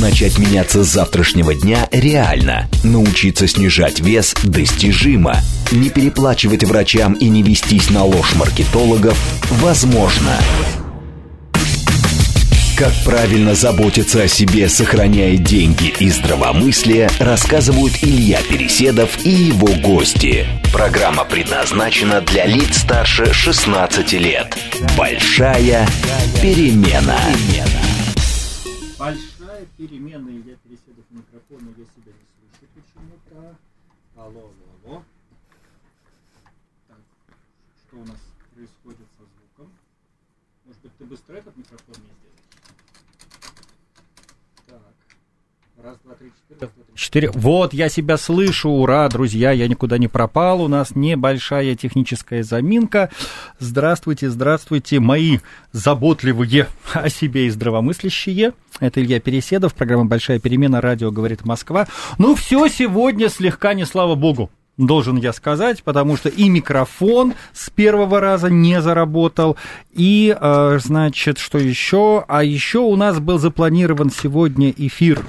Начать меняться с завтрашнего дня реально. Научиться снижать вес достижимо. Не переплачивать врачам и не вестись на ложь маркетологов возможно. Как правильно заботиться о себе, сохраняя деньги и здравомыслие, рассказывают Илья Переседов и его гости. Программа предназначена для лиц старше 16 лет. Большая перемена. Большая перемена, Илья Переседов микрофона, я себя не слышу почему-то. Алло, алло, алло. Так, что у нас происходит со звуком? Может быть, ты быстро этот микрофон мне сделаешь? Так. Раз, два, три, четыре. Вот, я себя слышу, ура, друзья, я никуда не пропал, у нас небольшая техническая заминка. Здравствуйте, здравствуйте, мои заботливые о себе и здравомыслящие. Это Илья Переседов, программа «Большая перемена», радио «Говорит Москва». Ну, все сегодня слегка не слава богу должен я сказать, потому что и микрофон с первого раза не заработал, и, э, значит, что еще? А еще у нас был запланирован сегодня эфир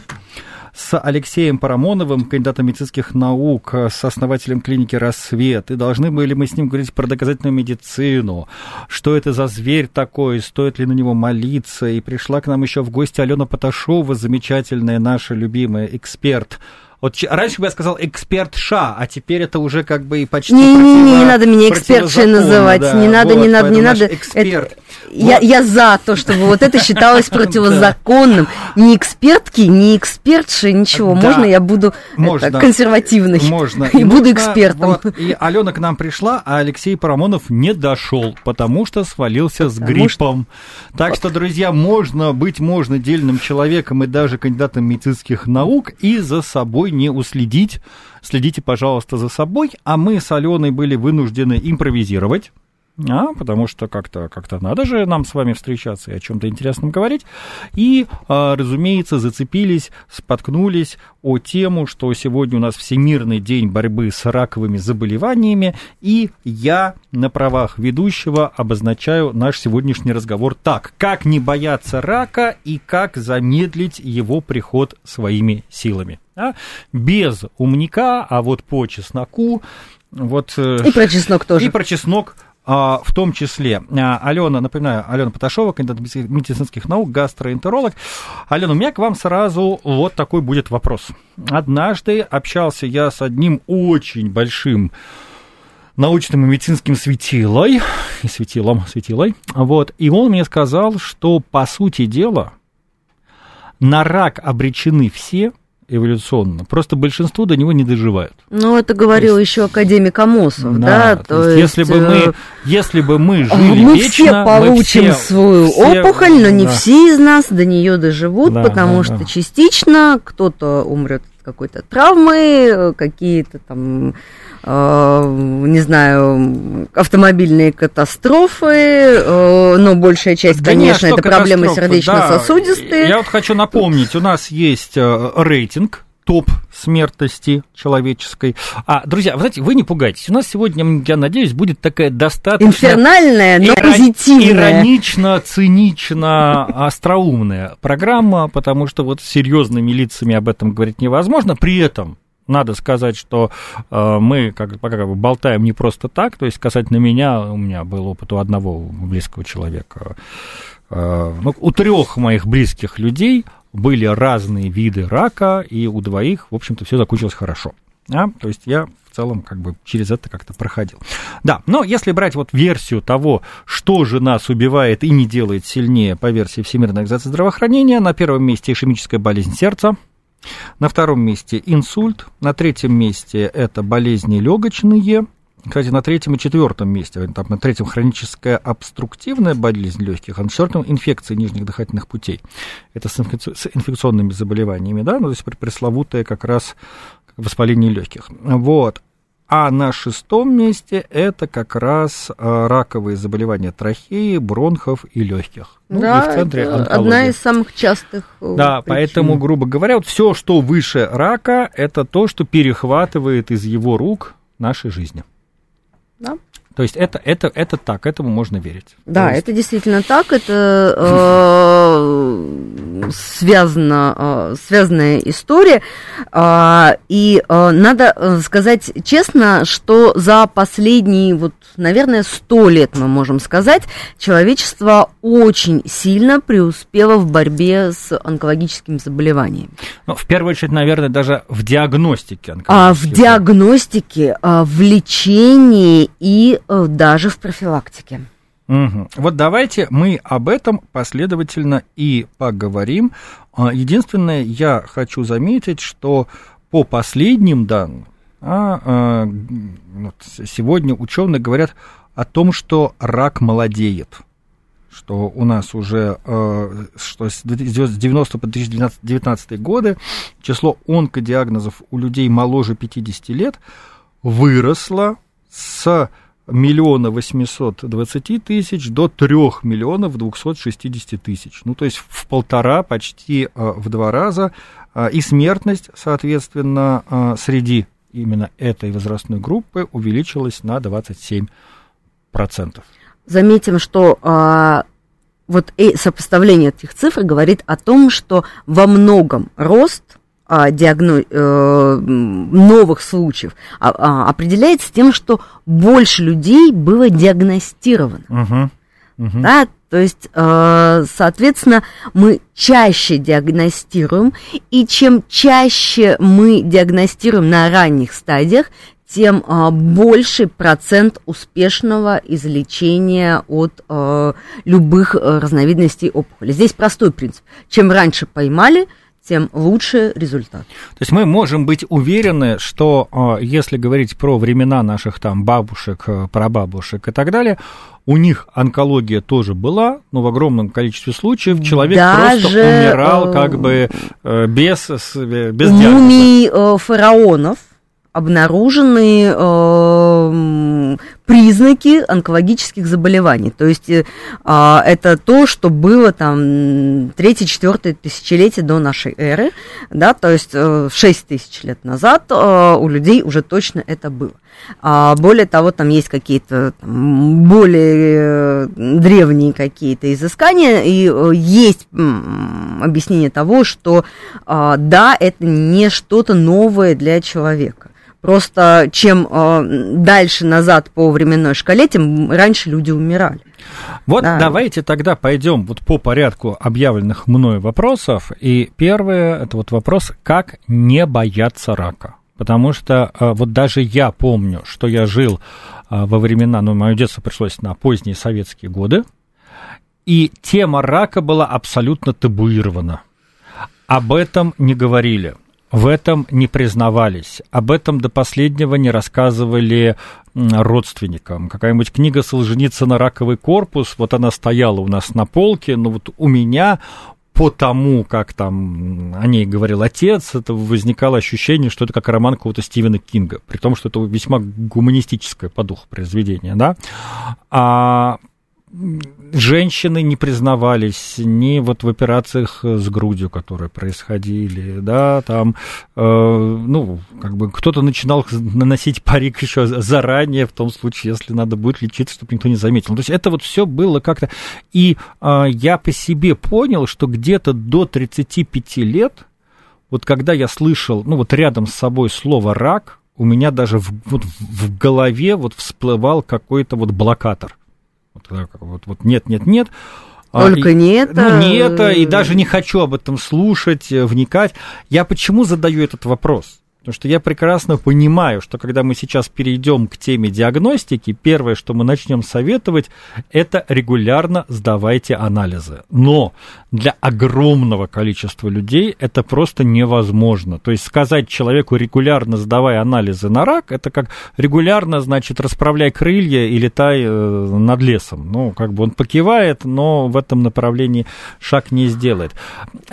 с Алексеем Парамоновым, кандидатом медицинских наук, с основателем клиники «Рассвет». И должны были мы с ним говорить про доказательную медицину, что это за зверь такой, стоит ли на него молиться. И пришла к нам еще в гости Алена Поташова, замечательная наша любимая эксперт – вот раньше бы я сказал эксперт ша, а теперь это уже как бы и почти Не, не, не, не надо меня экспертшей называть. да. не надо, не Вот, надо, не надо. Эксперт. Это- я, я за то, чтобы вот это считалось противозаконным. Ни экспертки, ни экспертши, ничего. Можно я буду Можно. консервативной Можно. и, буду экспертом. и Алена к нам пришла, а Алексей Парамонов не дошел, потому что свалился с гриппом. Так что, друзья, можно быть можно дельным человеком и даже кандидатом медицинских наук и за собой не уследить. Следите, пожалуйста, за собой. А мы с Аленой были вынуждены импровизировать. А, потому что как-то как надо же нам с вами встречаться и о чем-то интересном говорить. И, а, разумеется, зацепились, споткнулись о тему, что сегодня у нас Всемирный день борьбы с раковыми заболеваниями, и я на правах ведущего обозначаю наш сегодняшний разговор так. Как не бояться рака и как замедлить его приход своими силами. А? Без умника, а вот по чесноку. Вот, э, И про чеснок тоже. и про чеснок в том числе. А, Алена, напоминаю, Алена Поташова, кандидат медици- медицинских наук, гастроэнтеролог. Алена, у меня к вам сразу вот такой будет вопрос. Однажды общался я с одним очень большим научным и медицинским светилой, и светилом, светилой, вот, и он мне сказал, что, по сути дела, на рак обречены все эволюционно, просто большинство до него не доживают. Ну, это говорил еще академик Амосов, да? то есть, если бы э, мы, если бы мы жили мы вечно, все мы получим все- свою все- опухоль, но не да. все из нас до нее доживут, Да, потому да, что да. частично кто-то умрет от какой-то травмы, э, какие-то там, э, не знаю, автомобильные катастрофы, э, но большая часть, Да не, конечно, это проблемы сердечно-сосудистые. да. Я вот хочу напомнить, у нас есть э, рейтинг топ смертности человеческой. А, друзья, вы знаете, вы не пугайтесь. У нас сегодня, я надеюсь, будет такая достаточно... Инфернальная, но Иро- позитивная. Иронично, цинично, остроумная программа, потому что вот с серьезными лицами об этом говорить невозможно. При этом надо сказать, что э, мы как, как бы болтаем не просто так, то есть касательно меня, у меня был опыт у одного близкого человека, э, ну, у трех моих близких людей были разные виды рака, и у двоих, в общем-то, все закончилось хорошо. А? То есть я в целом как бы через это как-то проходил. Да, но если брать вот версию того, что же нас убивает и не делает сильнее по версии Всемирной организации здравоохранения, на первом месте ишемическая болезнь сердца, на втором месте инсульт, на третьем месте это болезни легочные, кстати, на третьем и четвертом месте, там, на третьем хроническая обструктивная болезнь легких, а на четвертом инфекции нижних дыхательных путей. Это с, инфекци- с инфекционными заболеваниями, да, ну, то есть пр- пресловутое как раз воспаление легких. Вот. А на шестом месте это как раз а, раковые заболевания трахеи, бронхов и легких. Ну, да, и в центре это онкология. одна из самых частых э, Да, причин. поэтому, грубо говоря, вот все, что выше рака, это то, что перехватывает из его рук нашей жизни. Да. То есть это, это, это так, этому можно верить. Да, есть... это действительно так, это э, связано, э, связанная история. Э, и э, надо э, сказать честно, что за последние, вот, наверное, сто лет, мы можем сказать, человечество очень сильно преуспело в борьбе с онкологическими заболеваниями. Ну, в первую очередь, наверное, даже в диагностике онкологических. А, в диагностике, а, в лечении и даже в профилактике. Угу. Вот давайте мы об этом последовательно и поговорим. А, единственное, я хочу заметить, что по последним данным, а, а, сегодня ученые говорят о том, что рак молодеет что у нас уже э, что с 90 по 2019 годы число онкодиагнозов у людей моложе 50 лет выросло с миллиона восемьсот двадцати тысяч до трех миллионов двухсот шестидесяти тысяч. Ну, то есть в полтора, почти э, в два раза. Э, и смертность, соответственно, э, среди именно этой возрастной группы увеличилась на 27%. Заметим, что вот и сопоставление этих цифр говорит о том, что во многом рост диагно... э, новых случаев а, а, определяется тем, что больше людей было диагностировано. Uh-huh. Uh-huh. Да, то есть, э, соответственно, мы чаще диагностируем, и чем чаще мы диагностируем на ранних стадиях, тем э, больший процент успешного излечения от любых разновидностей опухоли. Здесь простой принцип. Чем раньше поймали, тем лучше результат. То есть мы можем быть уверены, что а, если говорить про времена наших там бабушек, э, прабабушек и так далее, у них онкология тоже была, но в огромном количестве случаев человек Даже, просто умирал как бы э, без, без Мумий диагноза. фараонов обнаружены э, признаки онкологических заболеваний. То есть э, э, это то, что было там третье-четвертое тысячелетие до нашей эры, да, то есть э, 6 тысяч лет назад э, у людей уже точно это было. А более того, там есть какие-то более э, древние какие-то изыскания, и э, есть объяснение того, что э, да, это не что-то новое для человека. Просто чем э, дальше назад по временной шкале, тем раньше люди умирали. Вот да. давайте тогда пойдем вот по порядку объявленных мною вопросов. И первое это вот вопрос, как не бояться рака. Потому что э, вот даже я помню, что я жил э, во времена, ну, мое детство пришлось на поздние советские годы, и тема рака была абсолютно табуирована. Об этом не говорили в этом не признавались, об этом до последнего не рассказывали родственникам. Какая-нибудь книга Солженицына «Раковый корпус», вот она стояла у нас на полке, но вот у меня по тому, как там о ней говорил отец, это возникало ощущение, что это как роман какого-то Стивена Кинга, при том, что это весьма гуманистическое по духу произведение, да. А женщины не признавались ни вот в операциях с грудью, которые происходили, да, там, э, ну, как бы кто-то начинал наносить парик еще заранее, в том случае, если надо будет лечиться, чтобы никто не заметил. То есть это вот все было как-то... И э, я по себе понял, что где-то до 35 лет, вот когда я слышал, ну, вот рядом с собой слово «рак», у меня даже в, вот, в голове вот всплывал какой-то вот блокатор – вот, вот, вот нет, нет, нет. А, Только и, не это. Ну, не это, и даже не хочу об этом слушать, э, вникать. Я почему задаю этот вопрос? Потому что я прекрасно понимаю, что когда мы сейчас перейдем к теме диагностики, первое, что мы начнем советовать, это регулярно сдавайте анализы. Но для огромного количества людей это просто невозможно. То есть сказать человеку регулярно сдавай анализы на рак, это как регулярно, значит, расправляй крылья и летай э, над лесом. Ну, как бы он покивает, но в этом направлении шаг не сделает.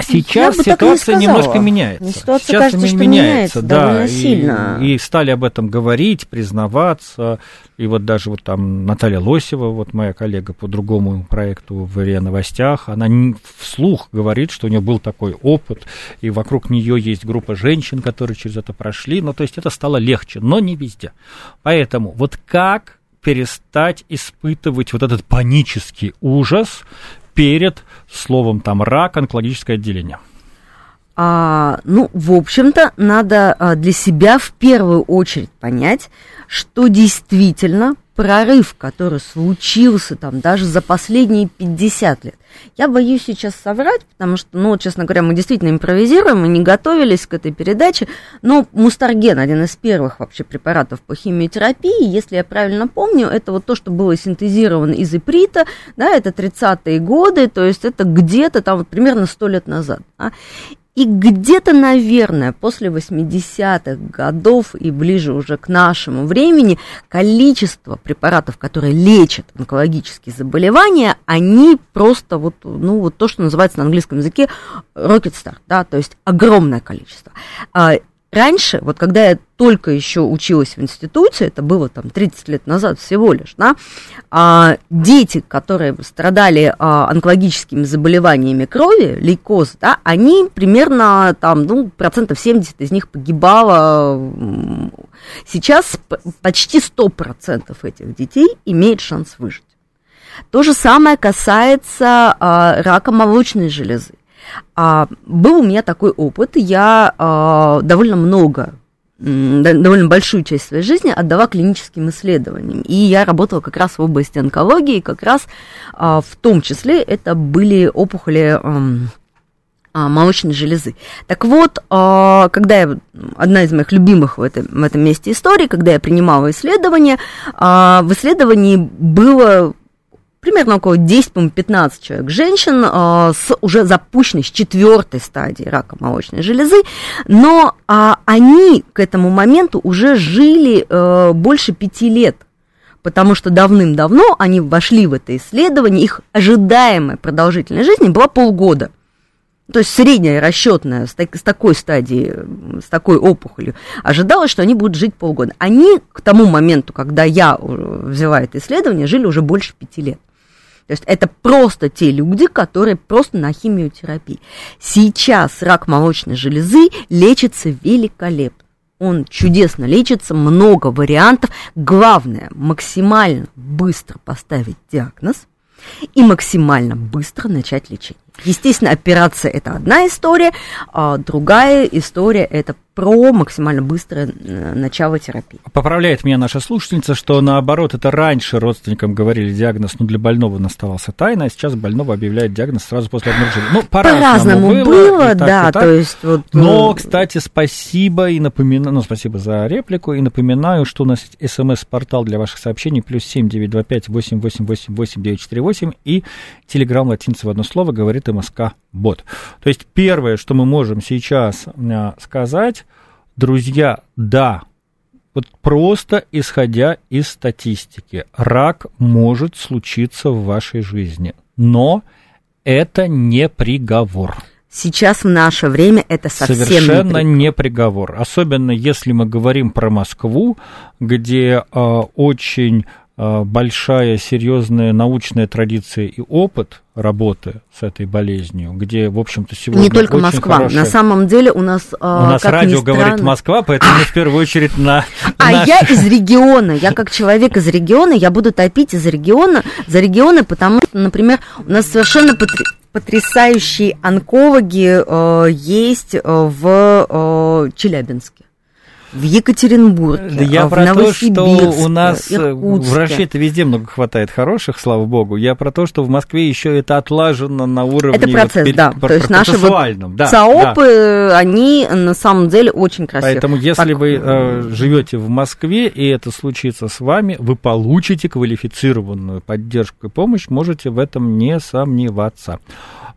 Сейчас ситуация немножко меняется. Ситуация, Сейчас кажется, меняется, да довольно сильно. И, и стали об этом говорить, признаваться. И вот даже вот там Наталья Лосева, вот моя коллега по другому проекту в РИА Новостях, она вслух говорит, что у нее был такой опыт, и вокруг нее есть группа женщин, которые через это прошли. Ну, то есть это стало легче, но не везде. Поэтому вот как перестать испытывать вот этот панический ужас перед словом там рак, онкологическое отделение? А, ну, в общем-то, надо а, для себя в первую очередь понять, что действительно прорыв, который случился там даже за последние 50 лет. Я боюсь сейчас соврать, потому что, ну, честно говоря, мы действительно импровизируем, мы не готовились к этой передаче, но мустарген, один из первых вообще препаратов по химиотерапии, если я правильно помню, это вот то, что было синтезировано из иприта, да, это 30-е годы, то есть это где-то там вот примерно 100 лет назад. Да? И где-то, наверное, после 80-х годов и ближе уже к нашему времени количество препаратов, которые лечат онкологические заболевания, они просто вот, ну, вот то, что называется на английском языке rocket start, да, то есть огромное количество. Раньше, вот когда я только еще училась в институте, это было там 30 лет назад всего лишь, да, а, дети, которые страдали а, онкологическими заболеваниями крови, лейкоз, да, они примерно там, ну, процентов 70 из них погибало. Сейчас почти 100% этих детей имеет шанс выжить. То же самое касается а, рака молочной железы. А, был у меня такой опыт, я а, довольно много довольно большую часть своей жизни отдала клиническим исследованиям. И я работала как раз в области онкологии, как раз а, в том числе это были опухоли а, молочной железы. Так вот, а, когда я, одна из моих любимых в этом, в этом месте истории, когда я принимала исследование, а, в исследовании было примерно около 10-15 человек женщин э, с уже запущенной, с четвертой стадии рака молочной железы, но э, они к этому моменту уже жили э, больше пяти лет, потому что давным-давно они вошли в это исследование, их ожидаемая продолжительность жизни была полгода – то есть средняя расчетная с, так, с такой стадии, с такой опухолью, ожидалось, что они будут жить полгода. Они к тому моменту, когда я взяла это исследование, жили уже больше пяти лет. То есть это просто те люди, которые просто на химиотерапии. Сейчас рак молочной железы лечится великолепно. Он чудесно лечится, много вариантов. Главное, максимально быстро поставить диагноз и максимально быстро начать лечение. Естественно, операция это одна история, а другая история это про максимально быстрое э, начало терапии. Поправляет меня наша слушательница, что наоборот, это раньше родственникам говорили диагноз, но для больного он оставался тайной, а сейчас больного объявляют диагноз сразу после обнаружения. Ну, по-разному, по было, было так, да, то есть вот... Но, э, кстати, спасибо и напоминаю, ну, спасибо за реплику, и напоминаю, что у нас есть смс-портал для ваших сообщений, плюс семь девять два пять восемь восемь восемь восемь девять четыре восемь, и телеграмм латинцы в одно слово говорит МСК бот. То есть первое, что мы можем сейчас э, сказать, Друзья, да, вот просто исходя из статистики, рак может случиться в вашей жизни, но это не приговор. Сейчас в наше время это совсем Совершенно не, не приговор. Особенно если мы говорим про Москву, где э, очень большая, серьезная научная традиция и опыт работы с этой болезнью, где, в общем-то, сегодня Не только Москва. Хорошая... На самом деле у нас... Э, у нас радио странно... говорит Москва, поэтому мы в первую очередь на... А я из региона. Я как человек из региона, я буду топить из региона, за регионы, потому что, например, у нас совершенно потрясающие онкологи э, есть в э, Челябинске в Екатеринбурге, Я в про то, что у нас э, врачей-то везде много хватает хороших, слава богу. Я про то, что в Москве еще это отлажено на уровне... Это процесс, вот, да. То есть наши вот да, ЦАОПы, да. они на самом деле очень красивые. Поэтому если так... вы э, живете в Москве, и это случится с вами, вы получите квалифицированную поддержку и помощь, можете в этом не сомневаться.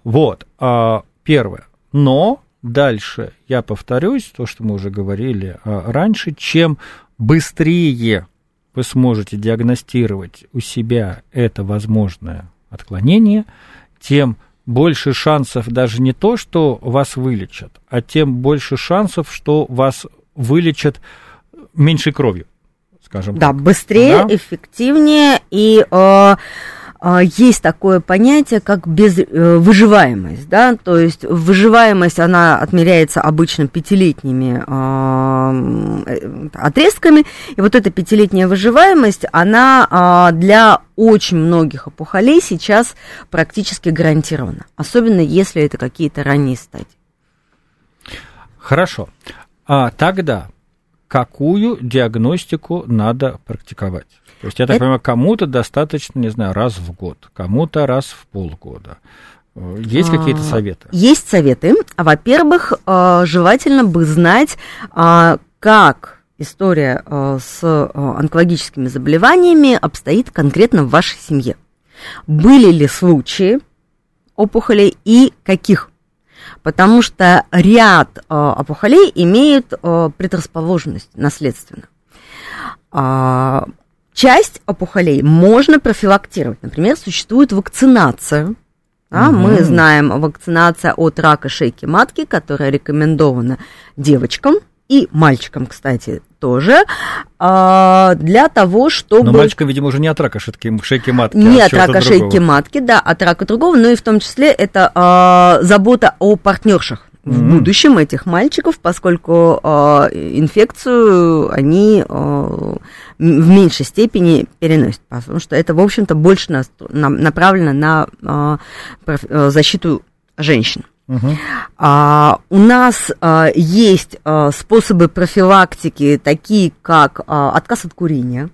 Вот, э, первое. Но Дальше я повторюсь, то, что мы уже говорили а, раньше, чем быстрее вы сможете диагностировать у себя это возможное отклонение, тем больше шансов даже не то, что вас вылечат, а тем больше шансов, что вас вылечат меньшей кровью, скажем да, так. Быстрее, да, быстрее, эффективнее и... Э есть такое понятие, как безвыживаемость, да, то есть выживаемость, она отмеряется обычно пятилетними э, отрезками, и вот эта пятилетняя выживаемость, она для очень многих опухолей сейчас практически гарантирована, особенно если это какие-то ранние стадии. Хорошо. А тогда какую диагностику надо практиковать? То есть, я так это... понимаю, кому-то достаточно, не знаю, раз в год, кому-то раз в полгода. Есть какие-то а, советы? Есть советы. Во-первых, э, желательно бы знать, а, как история э, с э, онкологическими заболеваниями обстоит конкретно в вашей семье. Были ли случаи опухолей и каких? Потому что ряд опухолей имеют предрасположенность наследственно. А, Часть опухолей можно профилактировать. Например, существует вакцинация. Да, угу. Мы знаем вакцинация от рака шейки матки, которая рекомендована девочкам и мальчикам, кстати, тоже, а, для того, чтобы... Но мальчикам, видимо, уже не от рака шейки, матки, Не а от рака другого. шейки матки, да, от рака другого, но и в том числе это а, забота о партнершах в будущем этих мальчиков, поскольку э, инфекцию они э, в меньшей степени переносят, потому что это, в общем-то, больше на, на, направлено на э, защиту женщин. Угу. А, у нас а, есть а, способы профилактики, такие как а, отказ от курения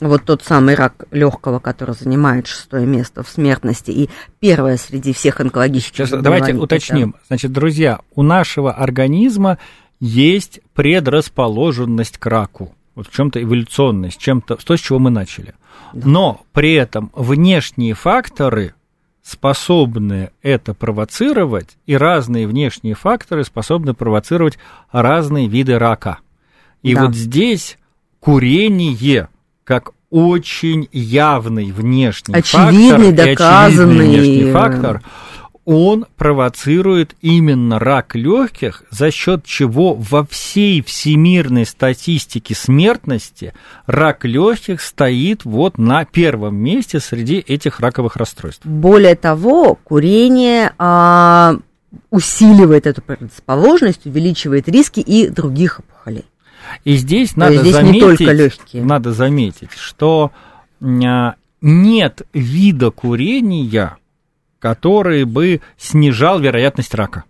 вот тот самый рак легкого, который занимает шестое место в смертности и первое среди всех онкологических Сейчас давайте уточним. Значит, друзья, у нашего организма есть предрасположенность к раку. Вот в чем-то эволюционность, чем-то то, с чего мы начали. Да. Но при этом внешние факторы способны это провоцировать, и разные внешние факторы способны провоцировать разные виды рака. И да. вот здесь курение как очень явный внешний очевидный, фактор, доказанный внешний фактор, он провоцирует именно рак легких, за счет чего во всей всемирной статистике смертности рак легких стоит вот на первом месте среди этих раковых расстройств. Более того, курение а, усиливает эту предрасположенность, увеличивает риски и других опухолей. И здесь надо здесь заметить, надо заметить, что а, нет вида курения, который бы снижал вероятность рака.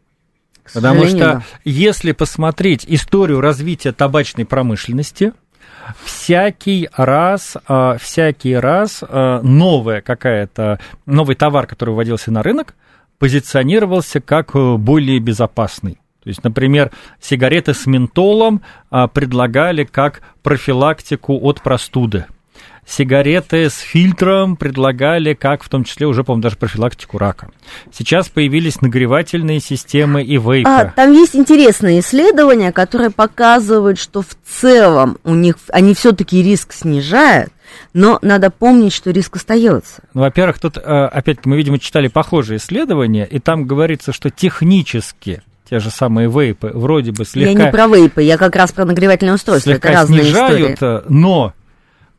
Потому что да. если посмотреть историю развития табачной промышленности, всякий раз, а, всякий раз а, новая какая-то, новый товар, который вводился на рынок, позиционировался как э, более безопасный. То есть, например, сигареты с ментолом а, предлагали как профилактику от простуды. Сигареты с фильтром предлагали, как в том числе уже, по-моему, даже профилактику рака. Сейчас появились нагревательные системы и вейпы. А, там есть интересные исследования, которые показывают, что в целом у них они все-таки риск снижают, но надо помнить, что риск остается. Ну, во-первых, тут, э, опять-таки, мы, видимо, читали похожие исследования, и там говорится, что технически те же самые вейпы, вроде бы слегка... Я не про вейпы, я как раз про нагревательное устройство, слегка это разные снижают, истории. но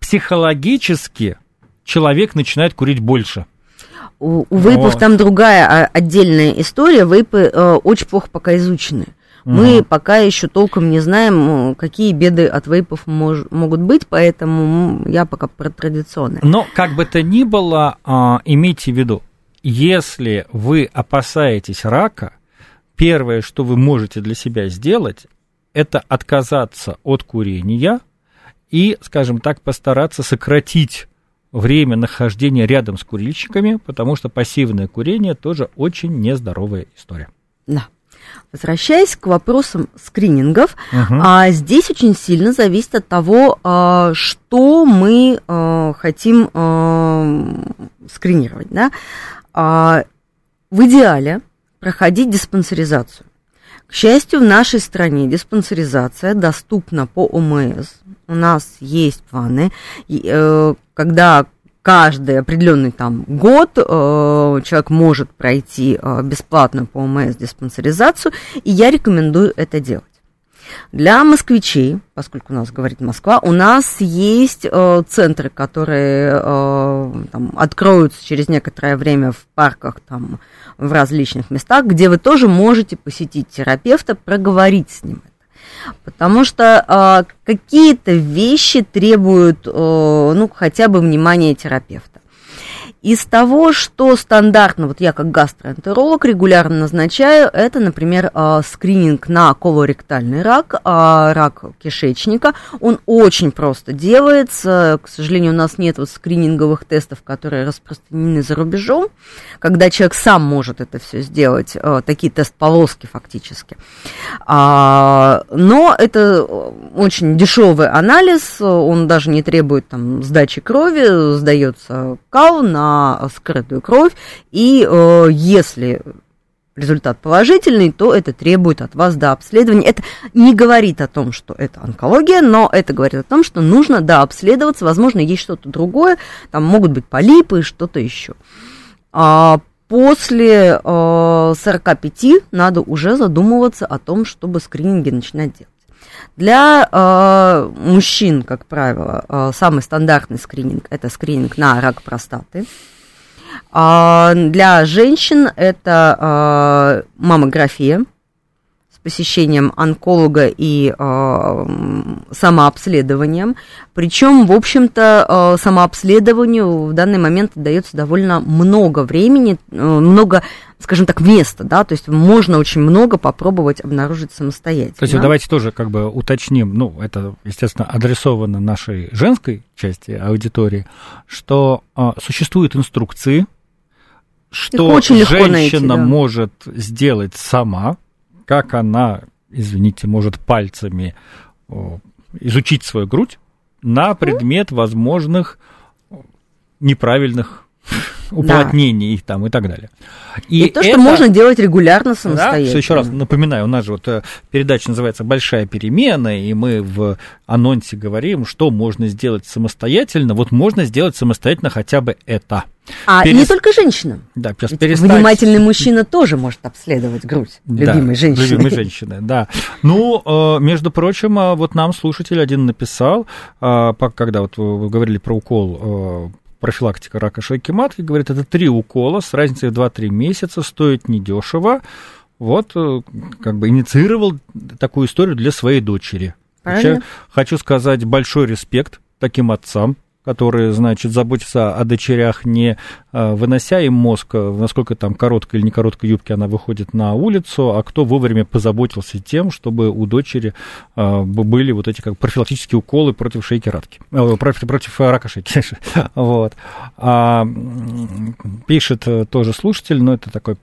психологически человек начинает курить больше. У, у вейпов вот. там другая а, отдельная история. Вейпы э, очень плохо пока изучены. Угу. Мы пока еще толком не знаем, какие беды от вейпов мож, могут быть, поэтому я пока про традиционные. Но как бы то ни было, э, имейте в виду, если вы опасаетесь рака, первое, что вы можете для себя сделать, это отказаться от курения и, скажем так, постараться сократить время нахождения рядом с курильщиками, потому что пассивное курение тоже очень нездоровая история. Да. Возвращаясь к вопросам скринингов, угу. а, здесь очень сильно зависит от того, а, что мы а, хотим а, скринировать. Да? А, в идеале проходить диспансеризацию. К счастью, в нашей стране диспансеризация доступна по ОМС. У нас есть планы, э, когда каждый определенный там год э, человек может пройти э, бесплатно по ОМС диспансеризацию, и я рекомендую это делать. Для москвичей, поскольку у нас говорит Москва, у нас есть э, центры, которые э, там, откроются через некоторое время в парках, там, в различных местах, где вы тоже можете посетить терапевта, проговорить с ним. Потому что э, какие-то вещи требуют, э, ну, хотя бы внимания терапевта. Из того, что стандартно, вот я как гастроэнтеролог регулярно назначаю, это, например, а, скрининг на колоректальный рак, а, рак кишечника. Он очень просто делается. К сожалению, у нас нет вот скрининговых тестов, которые распространены за рубежом, когда человек сам может это все сделать, а, такие тест-полоски фактически. Но это очень дешевый анализ, он даже не требует там сдачи крови, сдается кал на скрытую кровь, и э, если результат положительный, то это требует от вас до обследования. Это не говорит о том, что это онкология, но это говорит о том, что нужно да, обследоваться, возможно, есть что-то другое, там могут быть полипы и что-то еще. А после э, 45 надо уже задумываться о том, чтобы скрининги начинать делать. Для э, мужчин, как правило, э, самый стандартный скрининг это скрининг на рак простаты. А для женщин это э, маммография посещением онколога и э, самообследованием. Причем, в общем-то, э, самообследованию в данный момент дается довольно много времени, э, много, скажем так, места, да, то есть можно очень много попробовать обнаружить самостоятельно. То есть давайте тоже как бы уточним, ну, это, естественно, адресовано нашей женской части аудитории, что э, существуют инструкции, что очень женщина найти, да. может сделать сама, как она, извините, может пальцами изучить свою грудь на предмет возможных неправильных уплотнений да. там и так далее. И, и то, это... что можно делать регулярно самостоятельно. Да, еще раз напоминаю, у нас же вот э, передача называется «Большая перемена», и мы в анонсе говорим, что можно сделать самостоятельно. Вот можно сделать самостоятельно хотя бы это. А Перес... не только женщинам. Да, сейчас перестать... Внимательный мужчина тоже может обследовать грудь любимой да, женщины. Любимой женщины, да. Ну, э, между прочим, э, вот нам слушатель один написал, когда вот вы говорили про укол профилактика рака шейки матки, говорит, это три укола с разницей в 2-3 месяца, стоит недешево. Вот, э, как бы инициировал такую историю для своей дочери. Хочу, хочу сказать большой респект таким отцам, которые, значит, заботятся о дочерях, не э, вынося им мозг, э, насколько там короткой или не короткой юбки она выходит на улицу, а кто вовремя позаботился тем, чтобы у дочери э, были вот эти как профилактические уколы против шейки радки, против, против рака шейки. вот. А, пишет тоже слушатель, но это такой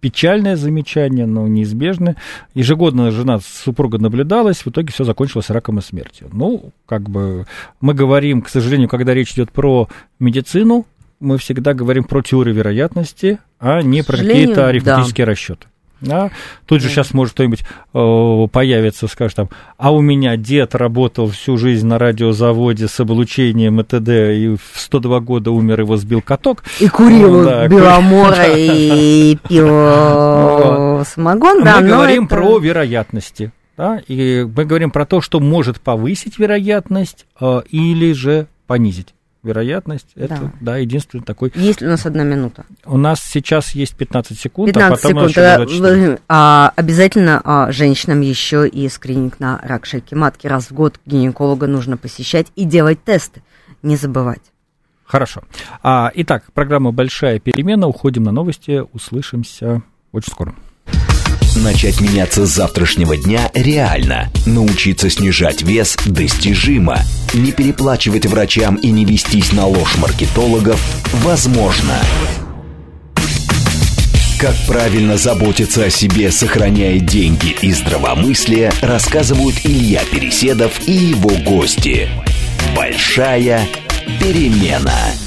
печальное замечание, но неизбежное. Ежегодно жена супруга наблюдалась, в итоге все закончилось раком и смертью. Ну, как бы мы говорим, к сожалению, когда речь идет про медицину, мы всегда говорим про теорию вероятности, а не про какие-то арифметические да. расчеты. Да? Тут же сейчас может кто-нибудь э, появиться, скажет там, а у меня дед работал всю жизнь на радиозаводе с облучением и т.д., и в 102 года умер, его сбил каток. И курил да, Беломора и пил самогон. Да, Мы говорим это... про вероятности. Да? И мы говорим про то, что может повысить вероятность э, или же понизить вероятность. Это, да. да, единственный такой... Есть ли у нас одна минута? У нас сейчас есть 15 секунд, 15 а потом секунд. еще а, Обязательно а, женщинам еще и скрининг на рак шейки матки. Раз в год гинеколога нужно посещать и делать тесты. Не забывать. Хорошо. А, итак, программа «Большая перемена». Уходим на новости. Услышимся очень скоро. Начать меняться с завтрашнего дня реально. Научиться снижать вес достижимо. Не переплачивать врачам и не вестись на ложь маркетологов возможно. Как правильно заботиться о себе, сохраняя деньги и здравомыслие, рассказывают Илья Переседов и его гости. Большая перемена.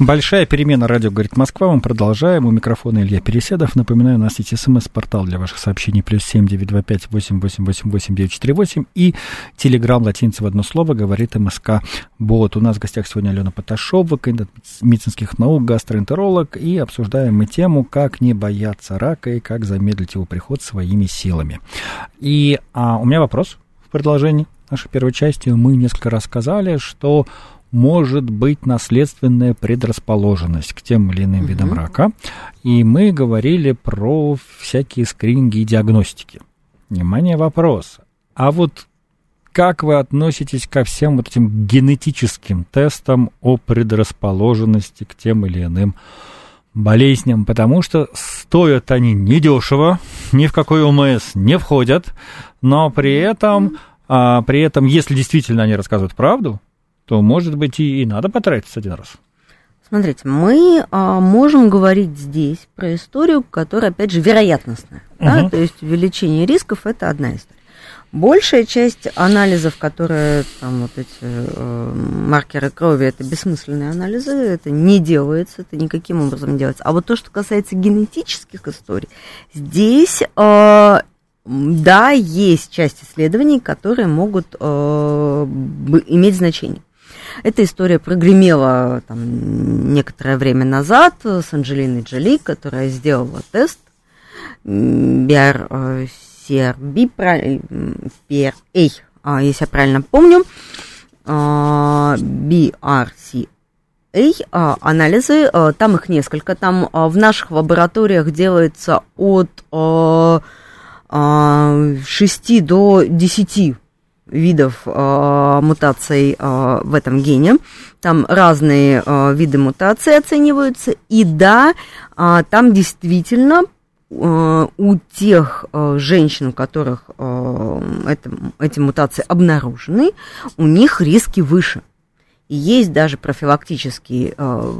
Большая перемена. Радио «Говорит Москва». Мы продолжаем. У микрофона Илья Переседов. Напоминаю, у нас есть смс-портал для ваших сообщений. Плюс семь девять два пять восемь восемь восемь восемь девять четыре восемь. И телеграмм латиница одно слово говорит МСК Бот. У нас в гостях сегодня Алена Поташова, кандидат медицинских наук, гастроэнтеролог. И обсуждаем мы тему, как не бояться рака и как замедлить его приход своими силами. И а, у меня вопрос в продолжении нашей первой части мы несколько рассказали, что может быть наследственная предрасположенность к тем или иным видам рака. И мы говорили про всякие скрининги и диагностики. Внимание, вопрос. А вот как вы относитесь ко всем вот этим генетическим тестам о предрасположенности к тем или иным болезням, потому что стоят они недешево, ни в какой ОМС не входят, но при этом, а, при этом, если действительно они рассказывают правду, то, может быть, и, и надо потратиться один раз. Смотрите, мы а, можем говорить здесь про историю, которая, опять же, вероятностная. Угу. Да? То есть увеличение рисков – это одна история. Большая часть анализов, которые там вот эти э, маркеры крови, это бессмысленные анализы, это не делается, это никаким образом не делается. А вот то, что касается генетических историй, здесь э, да, есть часть исследований, которые могут э, иметь значение. Эта история прогремела там, некоторое время назад с Анджелиной Джоли, которая сделала тест BR CRB, PRA, если я правильно помню, а, BRCA, а, анализы, а, там их несколько, там в наших лабораториях делается от 6 до 10 видов э, мутаций э, в этом гене. Там разные э, виды мутаций оцениваются. И да, э, там действительно Э, у тех э, женщин, у которых э, это, эти мутации обнаружены, у них риски выше. И есть даже профилактические э,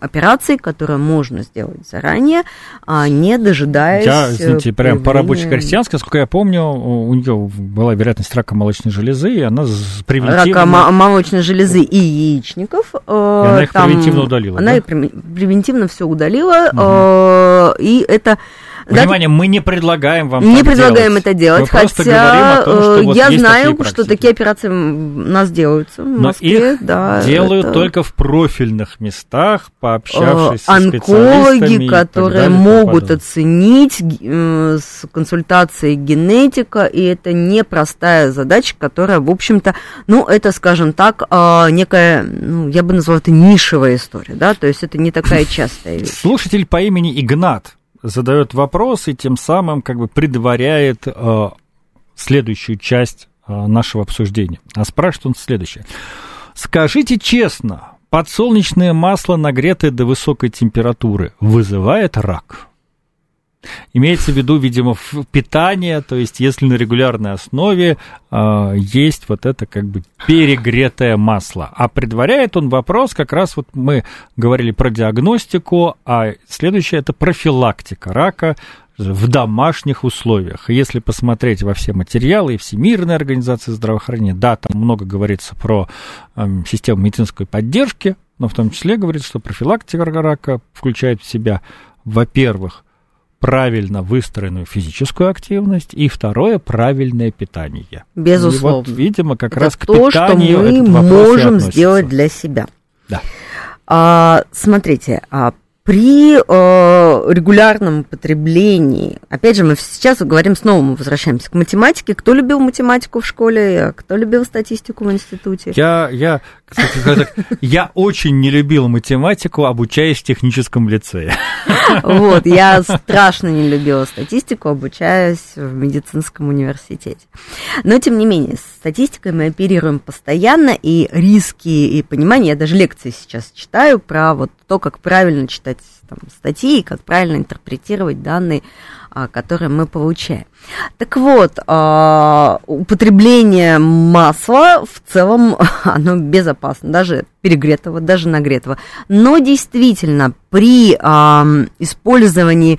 операции, которые можно сделать заранее, а не дожидаясь... Я, извините, прям по рабочей крестьянской, насколько я помню, у нее была вероятность рака молочной железы, и она превентивно... Рака молочной железы и яичников. Э, и она их там, превентивно удалила, Она да? их превентивно все удалила, угу. э, и это Внимание, да? мы не предлагаем вам Не предлагаем делать. это делать, мы хотя том, что вот я знаю, такие что такие операции у нас делаются в Но Москве. их да, делают это... только в профильных местах, пообщавшись с Онкологи, которые далее, могут оценить э, с консультацией генетика, и это непростая задача, которая, в общем-то, ну, это, скажем так, э, некая, ну, я бы назвала это нишевая история, да, то есть это не такая частая вещь. Слушатель по имени Игнат задает вопрос и тем самым как бы предваряет э, следующую часть э, нашего обсуждения. А спрашивает он следующее. Скажите честно, подсолнечное масло, нагретое до высокой температуры, вызывает рак? Имеется в виду, видимо, питание, то есть если на регулярной основе э, есть вот это как бы перегретое масло. А предваряет он вопрос, как раз вот мы говорили про диагностику, а следующее это профилактика рака в домашних условиях. если посмотреть во все материалы и Всемирной организации здравоохранения, да, там много говорится про э, систему медицинской поддержки, но в том числе говорится, что профилактика рака включает в себя, во-первых, правильно выстроенную физическую активность, и второе правильное питание. Безусловно. И вот, видимо, как это раз к то, питанию что мы можем сделать для себя. Да. А, смотрите, а при э, регулярном потреблении, опять же, мы сейчас говорим снова, мы возвращаемся к математике. Кто любил математику в школе, кто любил статистику в институте? Я, я, кстати, я очень не любил математику, обучаясь в техническом лицее. Вот, я страшно не любила статистику, обучаясь в медицинском университете. Но, тем не менее, с статистикой мы оперируем постоянно, и риски, и понимание, я даже лекции сейчас читаю про вот то, как правильно читать там, статьи, как правильно интерпретировать данные, а, которые мы получаем. Так вот, а, употребление масла в целом, оно безопасно, даже перегретого, даже нагретого. Но действительно, при а, использовании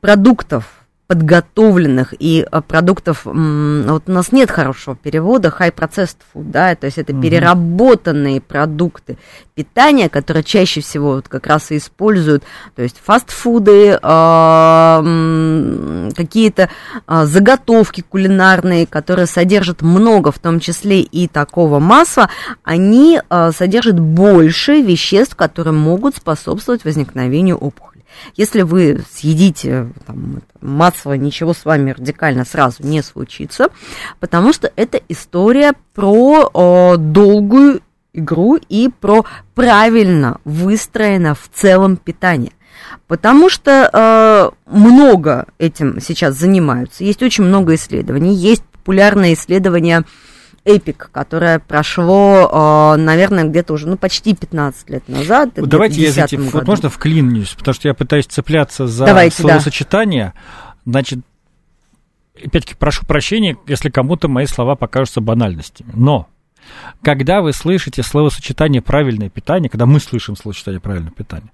продуктов, подготовленных и э, продуктов, вот у нас нет хорошего перевода, high processed food, да, то есть это угу. переработанные продукты питания, которые чаще всего вот как раз и используют, то есть фастфуды, э, какие-то э, заготовки кулинарные, которые содержат много, в том числе и такого масла, они э, содержат больше веществ, которые могут способствовать возникновению опухоли. Если вы съедите там, масло, ничего с вами радикально сразу не случится, потому что это история про о, долгую игру и про правильно выстроено в целом питание. Потому что э, много этим сейчас занимаются. Есть очень много исследований. Есть популярное исследование Эпик, которое прошло, э, наверное, где-то уже, ну, почти 15 лет назад. Давайте я, знаете, вот можно вклинюсь, потому что я пытаюсь цепляться за Давайте, словосочетание. Да. Значит, опять-таки, прошу прощения, если кому-то мои слова покажутся банальностями, но когда вы слышите словосочетание «правильное питание», когда мы слышим словосочетание «правильное питание»,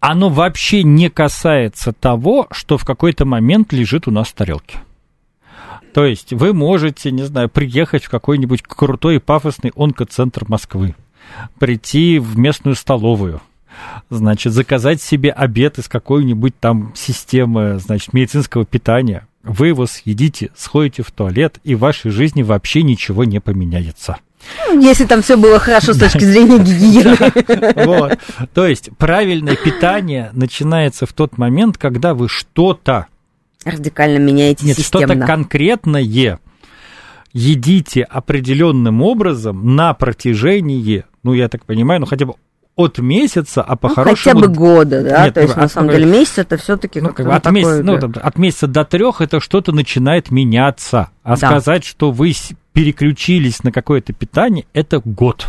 оно вообще не касается того, что в какой-то момент лежит у нас в тарелке. То есть вы можете, не знаю, приехать в какой-нибудь крутой и пафосный онкоцентр Москвы, прийти в местную столовую, значит, заказать себе обед из какой-нибудь там системы, значит, медицинского питания. Вы его съедите, сходите в туалет, и в вашей жизни вообще ничего не поменяется. Если там все было хорошо с точки зрения гигиены. Вот. То есть правильное питание начинается в тот момент, когда вы что-то радикально меняете Нет, что-то конкретное едите определенным образом на протяжении, ну, я так понимаю, ну, хотя бы от месяца, а по-хорошему... Ну, хотя бы года, да, Нет, то есть, от, на самом деле, месяц это все-таки ну, как бы от, такое, месяца, ну, там, от месяца до трех это что-то начинает меняться. А да. сказать, что вы переключились на какое-то питание, это год.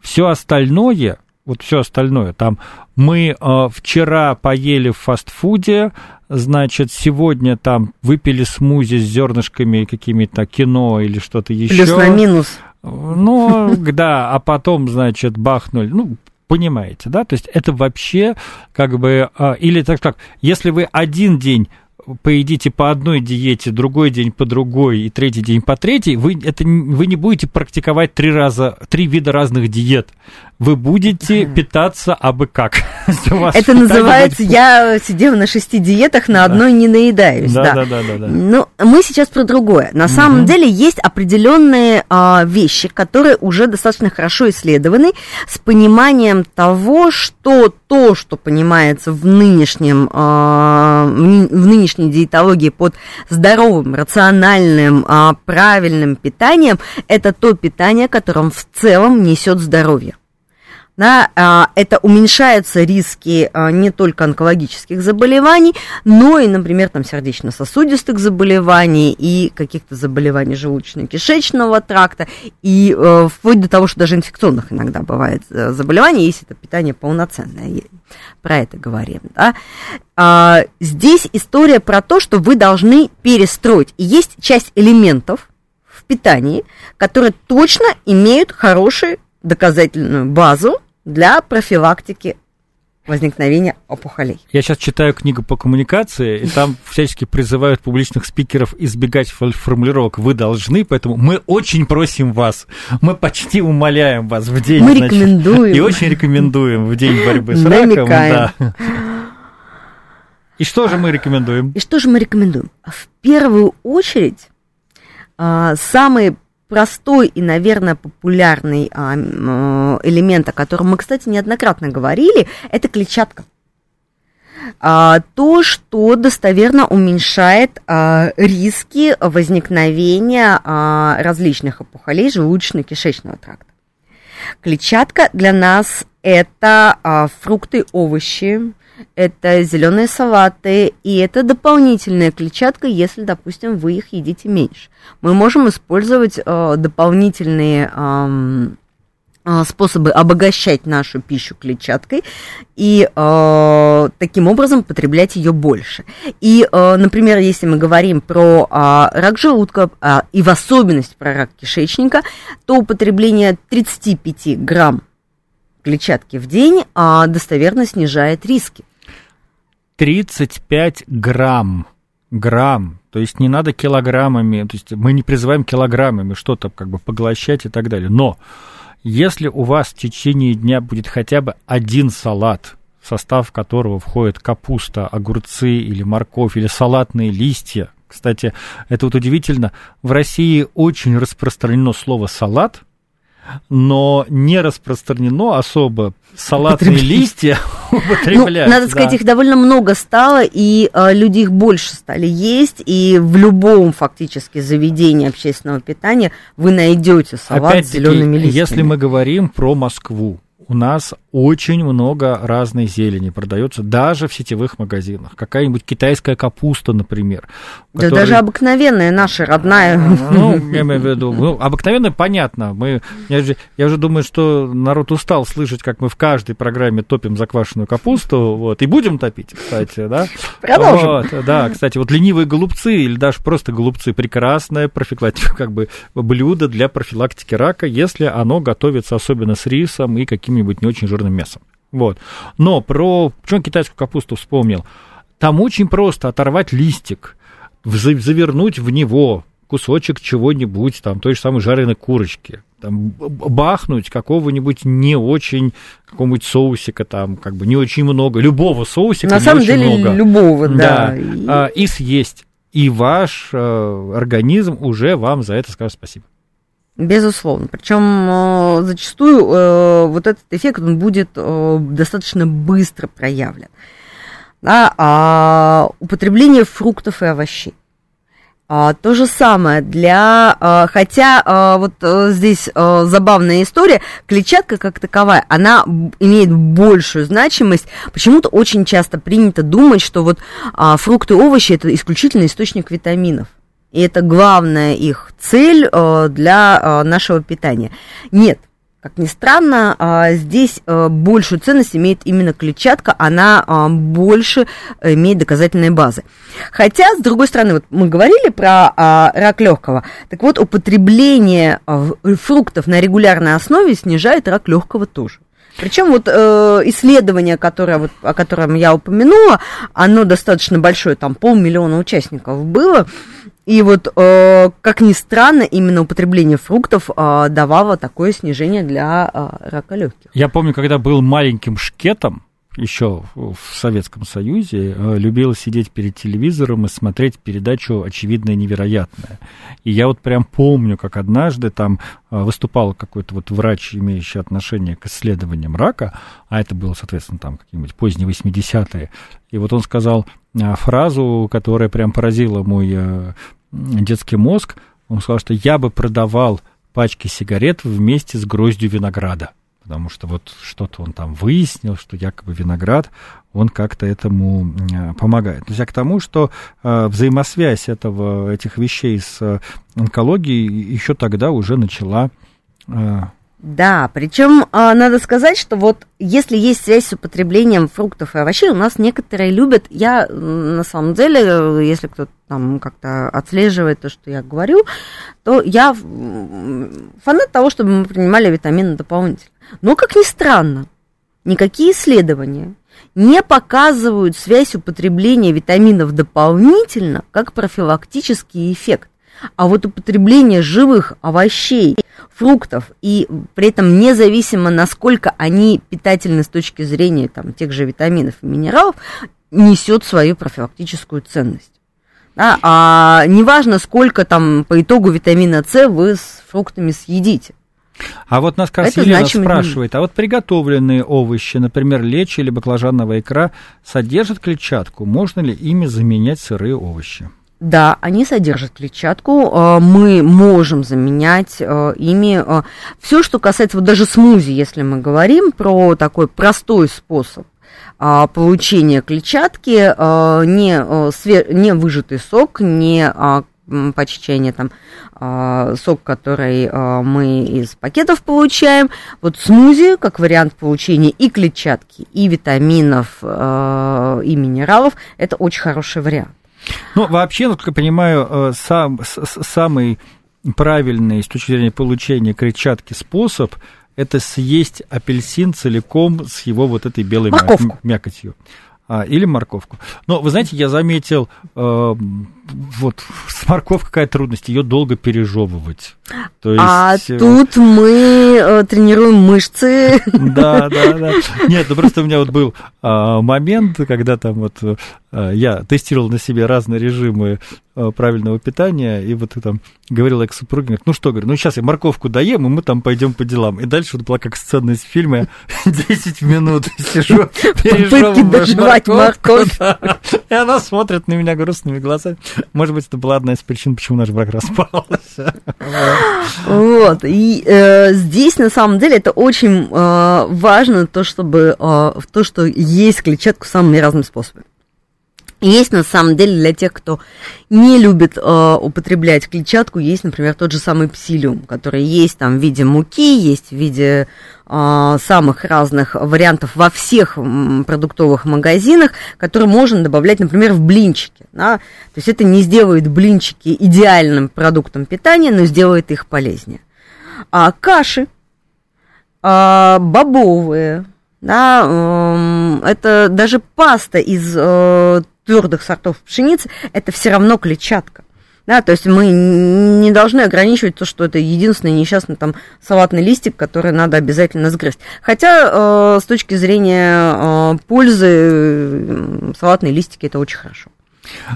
Все остальное, вот все остальное, там мы э, вчера поели в фастфуде, значит, сегодня там выпили смузи с зернышками какими-то кино или что-то еще. Плюс на минус. Ну, да, а потом, значит, бахнули. Ну, понимаете, да? То есть это вообще как бы... А, или так как, если вы один день поедите по одной диете, другой день по другой и третий день по третьей, вы, это, вы не будете практиковать три раза, три вида разных диет. Вы будете питаться абы как. Это называется «я сидела на шести диетах, на одной не наедаюсь». Да, да, да. да, да. Но мы сейчас про другое. На самом деле есть определенные а, вещи, которые уже достаточно хорошо исследованы, с пониманием того, что то, что понимается в нынешнем, а, в нынешней диетологии под здоровым, рациональным, а, правильным питанием, это то питание, которое в целом несет здоровье да, а, это уменьшаются риски а, не только онкологических заболеваний, но и, например, там, сердечно-сосудистых заболеваний и каких-то заболеваний желудочно-кишечного тракта, и э, вплоть до того, что даже инфекционных иногда бывает э, заболеваний, если это питание полноценное, про это говорим, да. А, здесь история про то, что вы должны перестроить, и есть часть элементов в питании, которые точно имеют хорошую доказательную базу, для профилактики возникновения опухолей. Я сейчас читаю книгу по коммуникации, и там всячески призывают публичных спикеров избегать формулировок «вы должны», поэтому мы очень просим вас, мы почти умоляем вас в день... Мы значит, рекомендуем. И очень рекомендуем в день борьбы с раком. Да. И что же мы рекомендуем? И что же мы рекомендуем? В первую очередь, а, самые простой и, наверное, популярный а, элемент, о котором мы, кстати, неоднократно говорили, это клетчатка. А, то, что достоверно уменьшает а, риски возникновения различных опухолей желудочно-кишечного тракта. Клетчатка для нас это фрукты, овощи, это зеленые салаты, и это дополнительная клетчатка, если, допустим, вы их едите меньше. Мы можем использовать э, дополнительные э, способы обогащать нашу пищу клетчаткой и э, таким образом потреблять ее больше. И, э, например, если мы говорим про э, рак желудка э, и в особенности про рак кишечника, то употребление 35 грамм клетчатки в день а достоверно снижает риски. 35 грамм. Грамм. То есть не надо килограммами, то есть мы не призываем килограммами что-то как бы поглощать и так далее. Но если у вас в течение дня будет хотя бы один салат, в состав которого входит капуста, огурцы или морковь, или салатные листья, кстати, это вот удивительно, в России очень распространено слово «салат», но не распространено особо салатные листья употреблять. Ну, надо сказать, да. их довольно много стало, и э, люди их больше стали есть, и в любом фактически заведении общественного питания вы найдете салат с зелеными листьями. если мы говорим про Москву, у нас очень много разной зелени продается даже в сетевых магазинах. Какая-нибудь китайская капуста, например. Да которой- даже обыкновенная наша родная. Ну, я имею в виду, ну, обыкновенно понятно. Мы, я, же, я уже думаю, что народ устал слышать, как мы в каждой программе топим заквашенную капусту, вот, и будем топить, кстати, да. Продолжим. Вот, да, кстати, вот ленивые голубцы или даже просто голубцы прекрасное профилактика, как бы блюдо для профилактики рака, если оно готовится особенно с рисом и каким-нибудь не очень жирным мясом. Вот. Но про почему китайскую капусту вспомнил? Там очень просто оторвать листик, завернуть в него кусочек чего-нибудь, там, той же самой жареной курочки, там, бахнуть какого-нибудь не очень, какого-нибудь соусика, там, как бы не очень много, любого соусика На не самом очень деле, много. любого, да. Да, И- а, и съесть. И ваш э, организм уже вам за это скажет спасибо. Безусловно. Причем э, зачастую э, вот этот эффект он будет э, достаточно быстро проявлен. Да, а употребление фруктов и овощей. А, то же самое для, а, хотя а, вот а, здесь а, забавная история, клетчатка как таковая, она имеет большую значимость. Почему-то очень часто принято думать, что вот а, фрукты и овощи это исключительно источник витаминов. И это главная их цель а, для а, нашего питания. Нет, как ни странно, а, здесь большую ценность имеет именно клетчатка, она больше э, имеет доказательные базы. Хотя, с другой стороны, вот мы говорили про рак легкого, так вот, употребление фруктов на регулярной основе снижает рак легкого тоже. Причем вот э, исследование, которое, вот, о котором я упомянула, оно достаточно большое, там полмиллиона участников было. И вот, э, как ни странно, именно употребление фруктов э, давало такое снижение для э, рака легких. Я помню, когда был маленьким шкетом, еще в Советском Союзе, э, любил сидеть перед телевизором и смотреть передачу «Очевидное невероятное». И я вот прям помню, как однажды там э, выступал какой-то вот врач, имеющий отношение к исследованиям рака, а это было, соответственно, там какие-нибудь поздние 80-е, и вот он сказал э, фразу, которая прям поразила мой детский мозг, он сказал, что я бы продавал пачки сигарет вместе с гроздью винограда потому что вот что-то он там выяснил, что якобы виноград, он как-то этому э, помогает. То есть я к тому, что э, взаимосвязь этого, этих вещей с э, онкологией еще тогда уже начала Да, причем а, надо сказать, что вот если есть связь с употреблением фруктов и овощей, у нас некоторые любят, я на самом деле, если кто-то там как-то отслеживает то, что я говорю, то я фанат того, чтобы мы принимали витамины дополнительно. Но, как ни странно, никакие исследования не показывают связь употребления витаминов дополнительно как профилактический эффект. А вот употребление живых овощей, фруктов, и при этом независимо, насколько они питательны с точки зрения там, тех же витаминов и минералов, несет свою профилактическую ценность. Да, а неважно, сколько там по итогу витамина С вы с фруктами съедите. А вот нас как Елена спрашивает, а вот приготовленные овощи, например, лечи или баклажановая икра, содержат клетчатку? Можно ли ими заменять сырые овощи? Да, они содержат клетчатку. э, Мы можем заменять э, ими все, что касается вот даже смузи, если мы говорим про такой простой способ а, получения клетчатки, э, не, э, све- не выжатый сок, не а, м, по чечению там а, сок, который мы из пакетов получаем. Вот смузи, как вариант получения и клетчатки, и витаминов, и минералов, это очень хороший вариант. Ну, вообще, насколько я понимаю, э, сам, самый правильный с точки зрения получения клетчатки способ это съесть апельсин целиком с его вот этой белой Морковку. мякотью. А, или морковку. Но, вы знаете, я заметил, э, вот с морковкой какая трудность, ее долго пережевывать. То есть, А тут мы э, тренируем мышцы. Да, да, да. Нет, ну просто у меня вот был а, момент, когда там вот э, я тестировал на себе разные режимы э, правильного питания, и вот там говорил я к супруге, ну что, говорю, ну сейчас я морковку доем, и мы там пойдем по делам. И дальше вот была как сцена из фильма, 10 минут сижу, Попытки доживать морковь. И она смотрит на меня грустными глазами. Может быть, это была одна из причин, почему наш брак распался. Вот, и э, здесь на самом деле это очень э, важно, то, чтобы, э, то, что есть клетчатку самыми разными способами. Есть на самом деле для тех, кто не любит э, употреблять клетчатку, есть, например, тот же самый псилиум, который есть там в виде муки, есть в виде э, самых разных вариантов во всех продуктовых магазинах, которые можно добавлять, например, в блинчики. Да? То есть это не сделает блинчики идеальным продуктом питания, но сделает их полезнее. А каши, а, бобовые, да, эм, это даже паста из э, твердых сортов пшеницы, это все равно клетчатка. Да, то есть мы не должны ограничивать то, что это единственный несчастный там салатный листик, который надо обязательно сгрызть. Хотя э, с точки зрения э, пользы э, салатные листики это очень хорошо.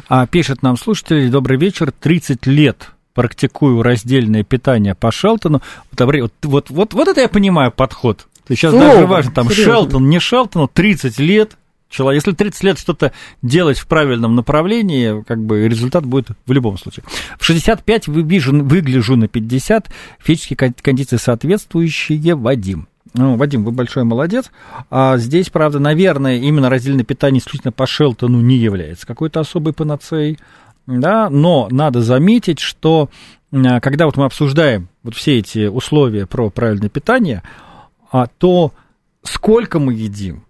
А пишет нам слушатель, добрый вечер, 30 лет практикую раздельное питание по Шелтону. Вот, вот, вот, вот это я понимаю подход. Сейчас О, даже важно, там серьезно? Шелтон, не Шелтон, 30 лет, человек, если 30 лет что-то делать в правильном направлении, как бы результат будет в любом случае. В 65 вижу, выгляжу на 50, физические кондиции соответствующие, Вадим. Ну, Вадим, вы большой молодец. А здесь, правда, наверное, именно раздельное питание исключительно по Шелтону не является какой-то особой панацеей. Да, но надо заметить, что когда вот мы обсуждаем вот все эти условия про правильное питание, а то сколько мы едим,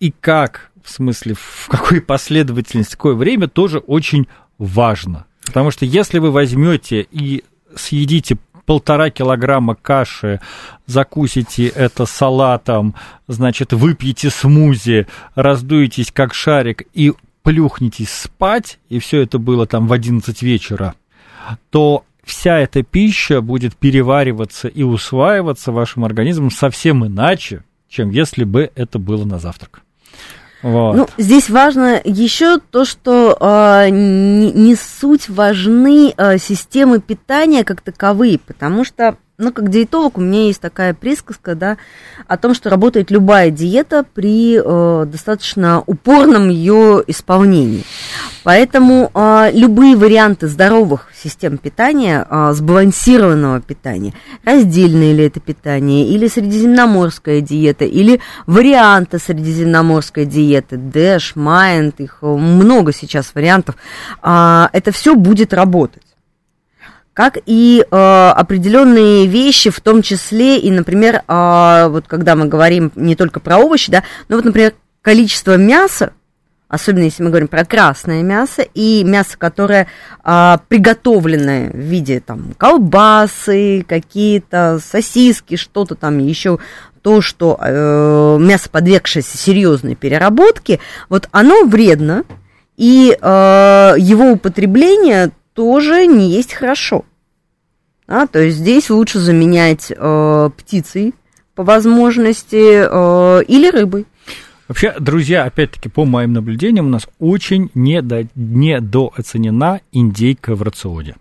и как, в смысле, в какой последовательности, какое время, тоже очень важно. Потому что если вы возьмете и съедите полтора килограмма каши, закусите это салатом, значит, выпьете смузи, раздуетесь как шарик и плюхнетесь спать, и все это было там в 11 вечера, то вся эта пища будет перевариваться и усваиваться вашим организмом совсем иначе, чем если бы это было на завтрак. Вот. Ну, здесь важно еще то, что э, не, не суть важны э, системы питания как таковые, потому что ну, как диетолог, у меня есть такая присказка, да, о том, что работает любая диета при э, достаточно упорном ее исполнении. Поэтому э, любые варианты здоровых систем питания, э, сбалансированного питания, раздельное ли это питание, или средиземноморская диета, или варианты средиземноморской диеты, Dash, Mind, их много сейчас вариантов, э, это все будет работать как и э, определенные вещи, в том числе и, например, э, вот когда мы говорим не только про овощи, да, но вот, например, количество мяса, особенно если мы говорим про красное мясо и мясо, которое э, приготовленное в виде там колбасы, какие-то сосиски, что-то там еще, то, что э, мясо, подвергшееся серьезной переработке, вот оно вредно, и э, его употребление тоже не есть хорошо. А, то есть здесь лучше заменять э, птицей по возможности э, или рыбой. Вообще, друзья, опять-таки, по моим наблюдениям, у нас очень недо, недооценена индейка в рационе.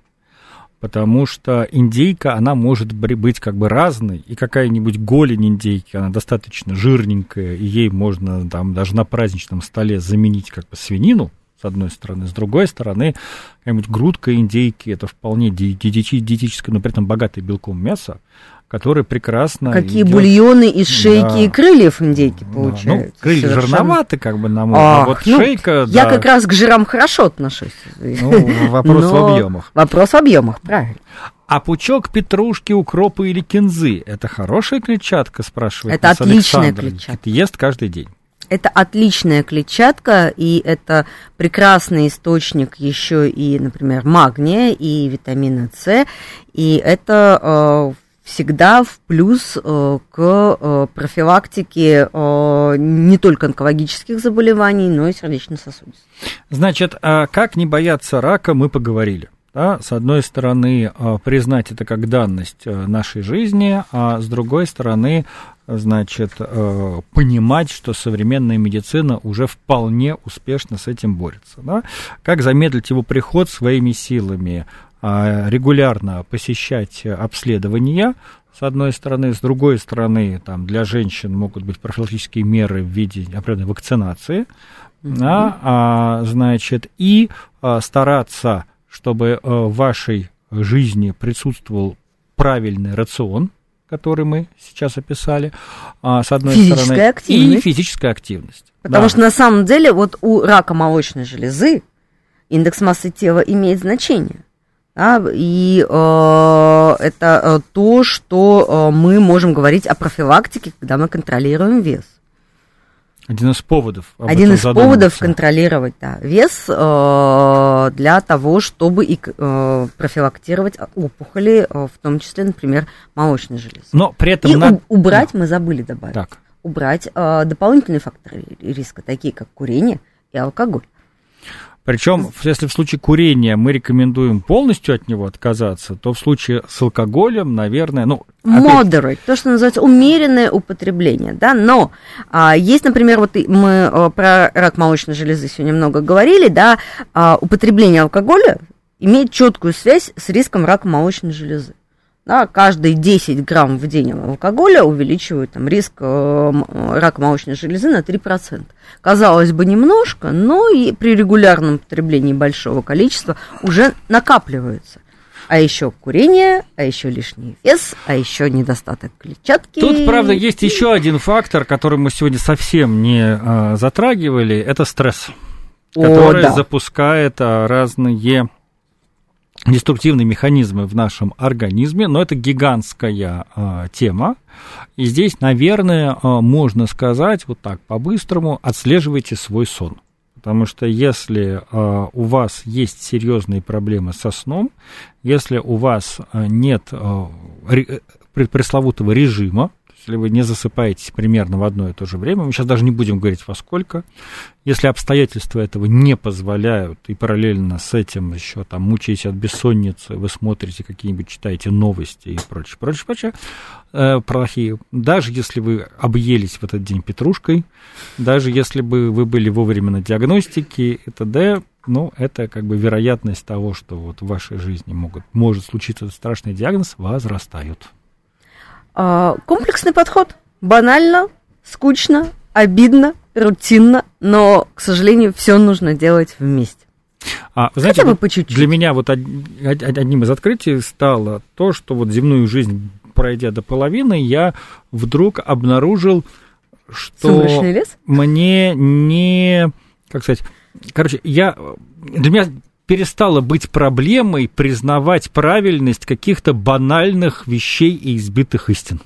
Потому что индейка, она может быть как бы разной, и какая-нибудь голень индейки, она достаточно жирненькая, и ей можно там даже на праздничном столе заменить как бы свинину, с одной стороны. С другой стороны, какая-нибудь грудка индейки, это вполне диетическое, но при этом богатое белком мясо, которое прекрасно Какие идет... бульоны из шейки да. и крыльев индейки получаются. Да. Ну, крылья Совершенно... жирноваты, как бы, на мой а вот ну, шейка... Я да. как раз к жирам хорошо отношусь. Ну, вопрос но... в объемах. Вопрос в объемах, правильно. А пучок петрушки, укропа или кинзы – это хорошая клетчатка, спрашивает Это отличная Александр. клетчатка. Ест каждый день. Это отличная клетчатка, и это прекрасный источник еще и, например, магния и витамина С, и это э, всегда в плюс э, к э, профилактике не только онкологических заболеваний, но и сердечно-сосудистых. Значит, а как не бояться рака, мы поговорили. Да? С одной стороны, признать это как данность нашей жизни, а с другой стороны, значит, э, понимать, что современная медицина уже вполне успешно с этим борется. Да? Как замедлить его приход своими силами? А, регулярно посещать обследования, с одной стороны, с другой стороны, там, для женщин могут быть профилактические меры в виде определенной вакцинации, mm-hmm. да, а, значит, и а, стараться, чтобы а, в вашей жизни присутствовал правильный рацион, который мы сейчас описали, а, с одной физическая стороны, активность. и физическая активность. Потому да. что на самом деле вот у рака молочной железы индекс массы тела имеет значение. Да, и э, это э, то, что э, мы можем говорить о профилактике, когда мы контролируем вес. Один из поводов. Один из поводов контролировать да, вес э, для того, чтобы и, э, профилактировать опухоли, э, в том числе, например, молочной железы. Но при этом и на... убрать мы забыли добавить. Так. Убрать э, дополнительные факторы риска, такие как курение и алкоголь. Причем, если в случае курения мы рекомендуем полностью от него отказаться, то в случае с алкоголем, наверное, ну... Опять... то, что называется умеренное употребление, да, но а, есть, например, вот мы а, про рак молочной железы сегодня много говорили, да, а, употребление алкоголя имеет четкую связь с риском рака молочной железы да, каждые 10 грамм в день алкоголя увеличивают там, риск э, рака молочной железы на 3%. Казалось бы, немножко, но и при регулярном потреблении большого количества уже накапливается. А еще курение, а еще лишний вес, а еще недостаток клетчатки. Тут, правда, есть еще один фактор, который мы сегодня совсем не а, затрагивали, это стресс, О, который да. запускает а, разные деструктивные механизмы в нашем организме, но это гигантская э, тема. И здесь, наверное, э, можно сказать вот так по-быстрому, отслеживайте свой сон. Потому что если э, у вас есть серьезные проблемы со сном, если у вас нет э, пресловутого режима, если вы не засыпаете примерно в одно и то же время, мы сейчас даже не будем говорить во сколько, если обстоятельства этого не позволяют, и параллельно с этим еще там мучаетесь от бессонницы, вы смотрите какие-нибудь, читаете новости и прочее, прочее, прочее, э, плохие, даже если вы объелись в этот день петрушкой, даже если бы вы были вовремя на диагностике и т.д., ну, это как бы вероятность того, что вот в вашей жизни могут, может случиться этот страшный диагноз, возрастают. А, комплексный подход. Банально, скучно, обидно, рутинно, но, к сожалению, все нужно делать вместе. А, вы знаете, Хотя бы по чуть-чуть. для меня вот одним из открытий стало то, что вот земную жизнь пройдя до половины, я вдруг обнаружил, что мне не, как сказать, короче, я для меня перестало быть проблемой признавать правильность каких-то банальных вещей и избитых истин.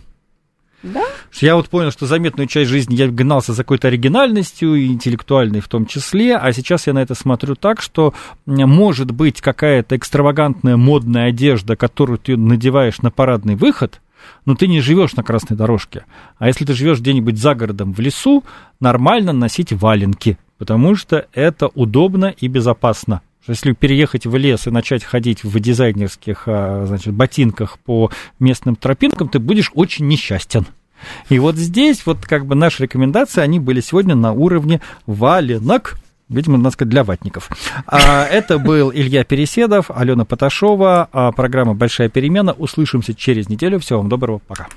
Да? Я вот понял, что заметную часть жизни я гнался за какой-то оригинальностью, интеллектуальной в том числе, а сейчас я на это смотрю так, что может быть какая-то экстравагантная модная одежда, которую ты надеваешь на парадный выход, но ты не живешь на красной дорожке. А если ты живешь где-нибудь за городом в лесу, нормально носить валенки, потому что это удобно и безопасно. Если переехать в лес и начать ходить в дизайнерских а, значит, ботинках по местным тропинкам, ты будешь очень несчастен. И вот здесь вот как бы наши рекомендации, они были сегодня на уровне валенок, Видимо, надо сказать, для ватников. А, это был Илья Переседов, Алена Поташова, а, программа «Большая перемена». Услышимся через неделю. Всего вам доброго. Пока.